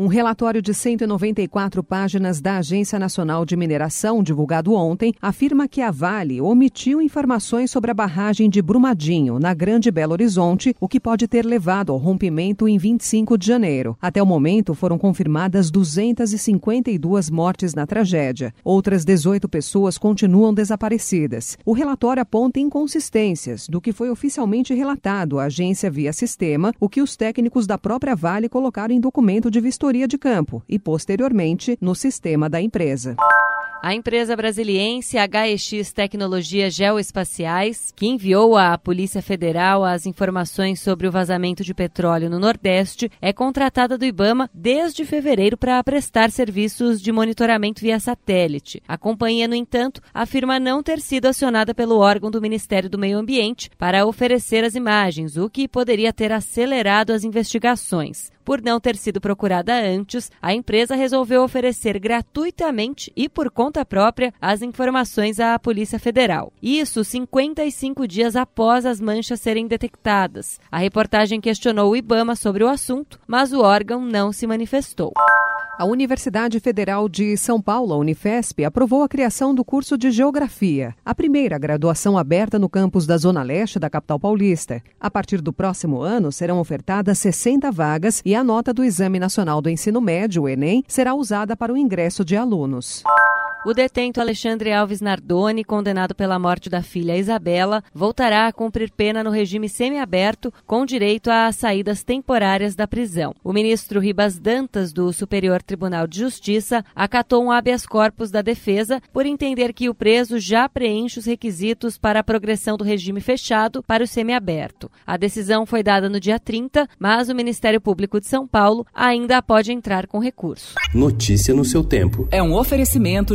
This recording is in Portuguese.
Um relatório de 194 páginas da Agência Nacional de Mineração, divulgado ontem, afirma que a Vale omitiu informações sobre a barragem de Brumadinho, na Grande Belo Horizonte, o que pode ter levado ao rompimento em 25 de janeiro. Até o momento, foram confirmadas 252 mortes na tragédia. Outras 18 pessoas continuam desaparecidas. O relatório aponta inconsistências do que foi oficialmente relatado à agência via sistema, o que os técnicos da própria Vale colocaram em documento de vistoria de campo e, posteriormente, no sistema da empresa. A empresa brasiliense HEX Tecnologias Geoespaciais, que enviou à Polícia Federal as informações sobre o vazamento de petróleo no Nordeste, é contratada do Ibama desde fevereiro para prestar serviços de monitoramento via satélite. A companhia, no entanto, afirma não ter sido acionada pelo órgão do Ministério do Meio Ambiente para oferecer as imagens, o que poderia ter acelerado as investigações. Por não ter sido procurada antes, a empresa resolveu oferecer gratuitamente e por conta própria as informações à Polícia Federal. Isso 55 dias após as manchas serem detectadas. A reportagem questionou o Ibama sobre o assunto, mas o órgão não se manifestou. A Universidade Federal de São Paulo, Unifesp, aprovou a criação do curso de Geografia, a primeira graduação aberta no campus da Zona Leste da capital paulista. A partir do próximo ano, serão ofertadas 60 vagas e a nota do Exame Nacional do Ensino Médio, o Enem, será usada para o ingresso de alunos. O detento Alexandre Alves Nardoni, condenado pela morte da filha Isabela, voltará a cumprir pena no regime semiaberto, com direito a saídas temporárias da prisão. O ministro Ribas Dantas, do Superior Tribunal de Justiça, acatou um habeas corpus da defesa por entender que o preso já preenche os requisitos para a progressão do regime fechado para o semiaberto. A decisão foi dada no dia 30, mas o Ministério Público de São Paulo ainda pode entrar com recurso. Notícia no seu tempo. É um oferecimento